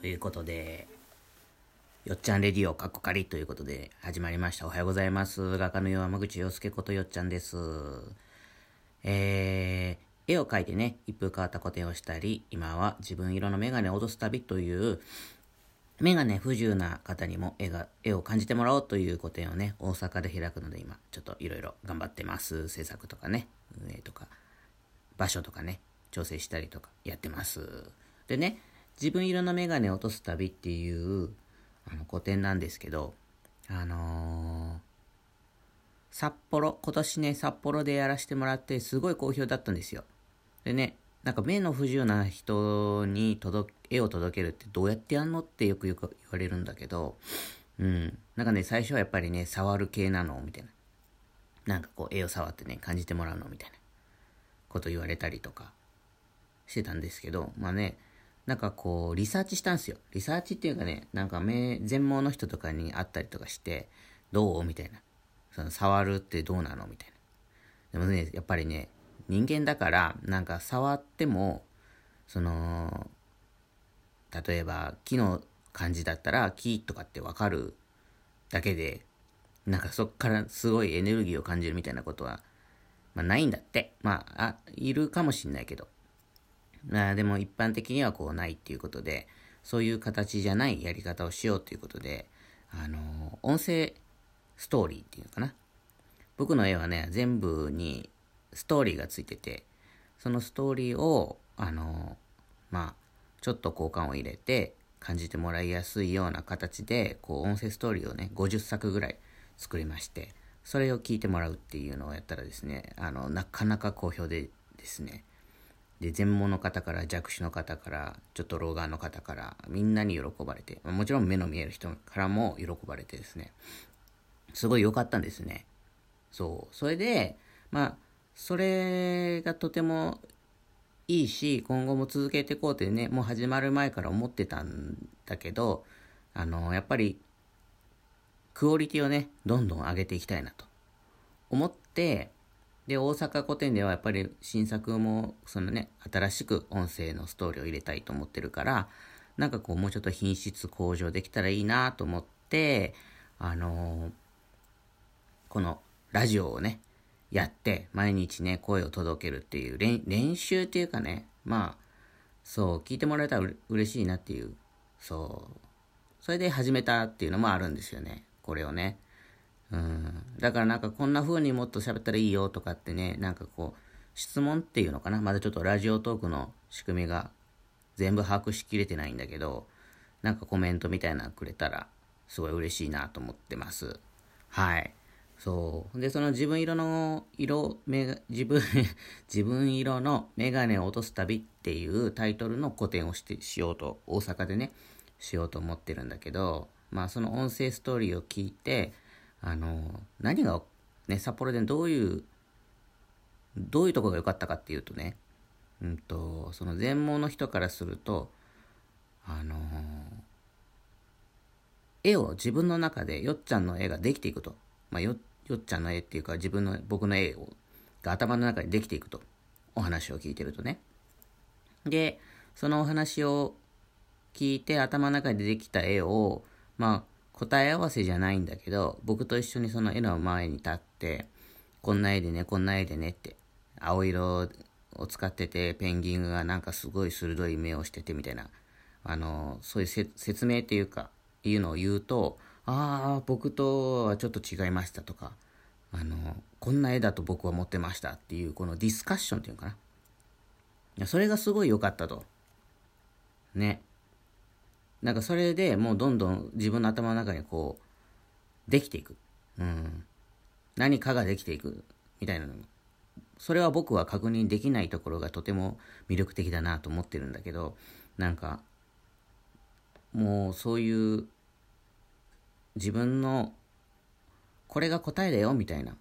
ということで、よっちゃんレディオカッコカリということで始まりました。おはようございます。画家の山口洋介ことよっちゃんです。えー、絵を描いてね、一風変わった個展をしたり、今は自分色のメガネを落とす旅という、メガネ不自由な方にも絵が、絵を感じてもらおうという個展をね、大阪で開くので今、ちょっといろいろ頑張ってます。制作とかね、運営とか、場所とかね、調整したりとかやってます。でね、自分色のメガネを落とす旅っていうあの個展なんですけど、あのー札幌、今年ね、札幌でやらせてもらって、すごい好評だったんですよ。でね、なんか目の不自由な人に届絵を届けるってどうやってやんのってよくよく言われるんだけど、うん。なんかね、最初はやっぱりね、触る系なのみたいな。なんかこう、絵を触ってね、感じてもらうのみたいなこと言われたりとかしてたんですけど、まあね、なんかこう、リサーチしたんですよ。リサーチっていうかね、なんか目、全盲の人とかに会ったりとかして、どう？みたいな。その、触るってどうなの？みたいな。でもね、やっぱりね、人間だから、なんか触っても、その、例えば木の感じだったら木とかってわかるだけで、なんかそっからすごいエネルギーを感じるみたいなことは、まあないんだって。まあ、あ、いるかもしんないけど。まあでも一般的にはこうないっていうことで、そういう形じゃないやり方をしようということで、あの音声ストーリーっていうのかな。僕の絵はね、全部にストーリーがついてて、そのストーリーを、あのまあ、ちょっと交換を入れて、感じてもらいやすいような形で、こう、音声ストーリーをね、50作ぐらい作りまして、それを聞いてもらうっていうのをやったらですね、あの、なかなか好評でですね、で、全盲の方から弱視の方から、ちょっと老眼の方から、みんなに喜ばれて、もちろん目の見える人からも喜ばれてですね、すごい良かったんですね。そう。それで、まあ、それがとてもいいし、今後も続けていこうってね、もう始まる前から思ってたんだけど、あの、やっぱり、クオリティをね、どんどん上げていきたいなと思って、で、大阪古典ではやっぱり新作も、そのね、新しく音声のストーリーを入れたいと思ってるから、なんかこう、もうちょっと品質向上できたらいいなと思って、あのこのラジオをね、やって、毎日ね、声を届けるっていう練、習っていうかね、まあ、そう、聞いてもらえたら嬉しいなっていう、そう、それで始めたっていうのもあるんですよね、これをね。うん。だからなんかこんな風にもっと喋ったらいいよとかってね、なんかこう、質問っていうのかなまだちょっとラジオトークの仕組みが全部把握しきれてないんだけど、なんかコメントみたいなのくれたら、すごい嬉しいなと思ってます。はい。そう。で、その自分色の色、メガ 自分、自分色のメガネを落とす旅っていうタイトルの個展をして、しようと、大阪でね、しようと思ってるんだけど、まあその音声ストーリーを聞いて、あの、何が、ね、札幌でどういう、どういうとこが良かったかっていうとね、うんと、その全盲の人からすると、あの絵を自分の中でよっちゃんの絵ができていくと。まあ、よ、よっちゃんの絵っていうか自分の、僕の絵を、が頭の中にできていくと。お話を聞いてるとね。で、そのお話を聞いて頭の中でできた絵を、まあ、答え合わせじゃないんだけど、僕と一緒にその絵の前に立って、こんな絵でね、こんな絵でねって、青色を使ってて、ペンギンがなんかすごい鋭い目をしててみたいな、あの、そういう説明っていうか、いうのを言うと、ああ、僕とはちょっと違いましたとか、あの、こんな絵だと僕は思ってましたっていう、このディスカッションっていうのかな。それがすごい良かったと。ね。なんかそれでもうどんどん自分の頭の中にこう、できていく。うん。何かができていく。みたいなの。それは僕は確認できないところがとても魅力的だなと思ってるんだけど、なんか、もうそういう自分のこれが答えだよみたいな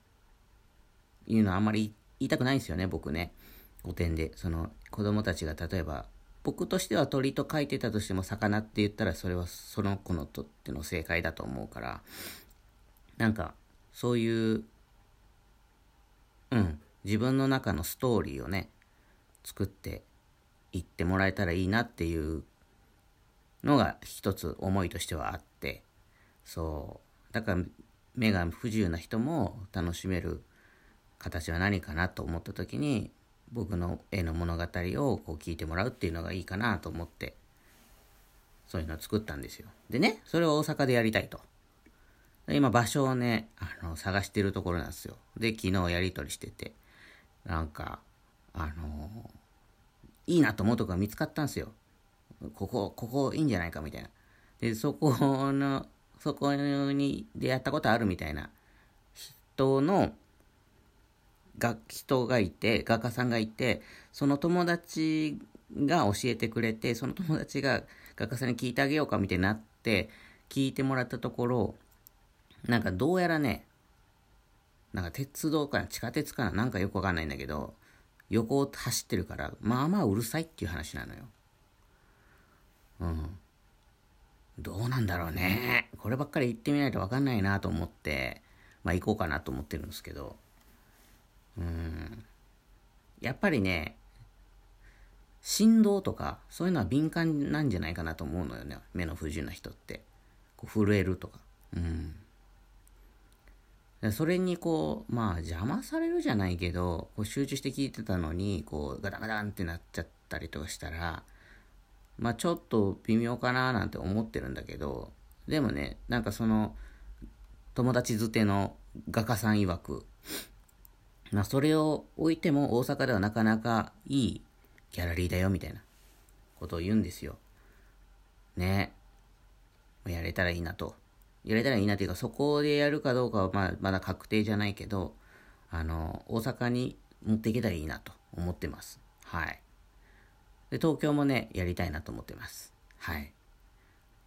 いうのはあんまり言いたくないんですよね僕ね古典でその子供たちが例えば僕としては鳥と書いてたとしても魚って言ったらそれはその子のとっての正解だと思うからなんかそういううん自分の中のストーリーをね作っていってもらえたらいいなっていうのが一つ思いとしてはあって、そう。だから目が不自由な人も楽しめる形は何かなと思った時に、僕の絵の物語をこう聞いてもらうっていうのがいいかなと思って、そういうのを作ったんですよ。でね、それを大阪でやりたいと。今場所をね、あの、探してるところなんですよ。で、昨日やり取りしてて、なんか、あのいいなと思うとこが見つかったんですよ。ここ、ここいいんじゃないかみたいな。で、そこの、そこに出会ったことあるみたいな人の、が、人がいて、画家さんがいて、その友達が教えてくれて、その友達が画家さんに聞いてあげようかみたいになって、聞いてもらったところ、なんかどうやらね、なんか鉄道かな、地下鉄かな、なんかよくわかんないんだけど、横を走ってるから、まあまあうるさいっていう話なのよ。うん。どうなんだろうね。こればっかり言ってみないとわかんないなと思って、まあ行こうかなと思ってるんですけど、やっぱりね、振動とか、そういうのは敏感なんじゃないかなと思うのよね。目の不自由な人って。こう震えるとか。うん。それにこう、まあ邪魔されるじゃないけど、こう集中して聞いてたのに、こうガタガタンってなっちゃったりとかしたら、まあちょっと微妙かななんて思ってるんだけど、でもね、なんかその、友達づての画家さん曰く、まあそれを置いても大阪ではなかなかいいギャラリーだよみたいなことを言うんですよ。ね。やれたらいいなと。やれたらいいなっていうか、そこでやるかどうかはまあまだ確定じゃないけど、あの、大阪に持っていけたらいいなと思ってます。はい。で、東京もね、やりたいなと思ってます。はい。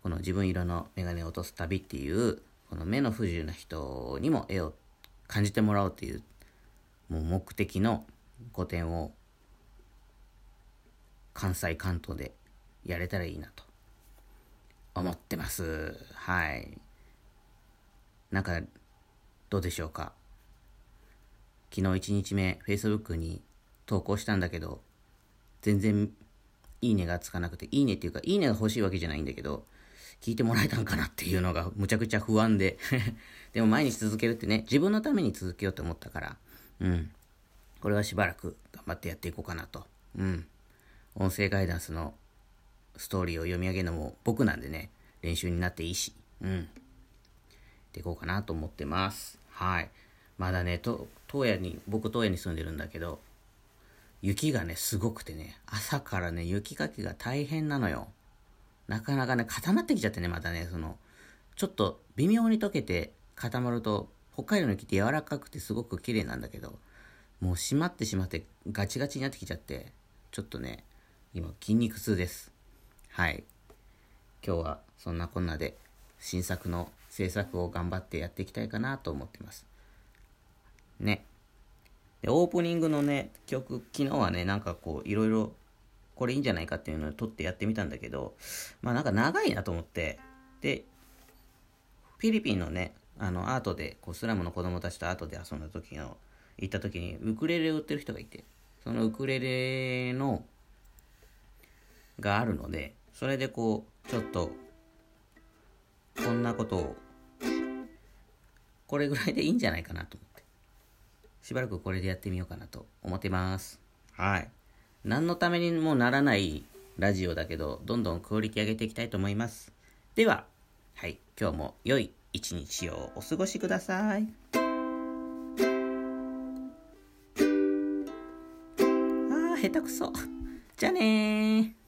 この自分色のメガネを落とす旅っていう、この目の不自由な人にも絵を感じてもらおうっていう、もう目的の個展を関西関東でやれたらいいなと思ってます。はい。なんか、どうでしょうか。昨日1日目、Facebook に投稿したんだけど、全然いいねがつかなくて、いいねっていうか、いいねが欲しいわけじゃないんだけど、聞いてもらえたんかなっていうのがむちゃくちゃ不安で でも毎日続けるってね、自分のために続けようと思ったから、うん。これはしばらく頑張ってやっていこうかなと。うん。音声ガイダンスのストーリーを読み上げるのも僕なんでね、練習になっていいし、うん。っていこうかなと思ってます。はい。まだね、と、東野に、僕東野に住んでるんだけど、雪がね、すごくてね、朝からね、雪かきが大変なのよ。なかなかね、固まってきちゃってね、またね、その、ちょっと微妙に溶けて固まると、北海道の雪って柔らかくてすごく綺麗なんだけど、もう閉まってしまってガチガチになってきちゃって、ちょっとね、今筋肉痛です。はい。今日はそんなこんなで新作の制作を頑張ってやっていきたいかなと思ってます。ね。で、オープニングのね、曲、昨日はね、なんかこう、いろいろ、これいいんじゃないかっていうのを撮ってやってみたんだけど、まあなんか長いなと思って、で、フィリピンのね、あの、アートで、こう、スラムの子供たちとアートで遊んだ時の、行った時に、ウクレレを売ってる人がいて、そのウクレレの、があるので、それでこう、ちょっとこんなことを、これぐらいでいいんじゃないかなと思って。しばらくこれでやってみようかなと思ってます。はい。何のためにもならないラジオだけど、どんどんクオリティ上げていきたいと思います。では、はい、今日も良い一日をお過ごしください。あー、下手くそ。じゃあねー。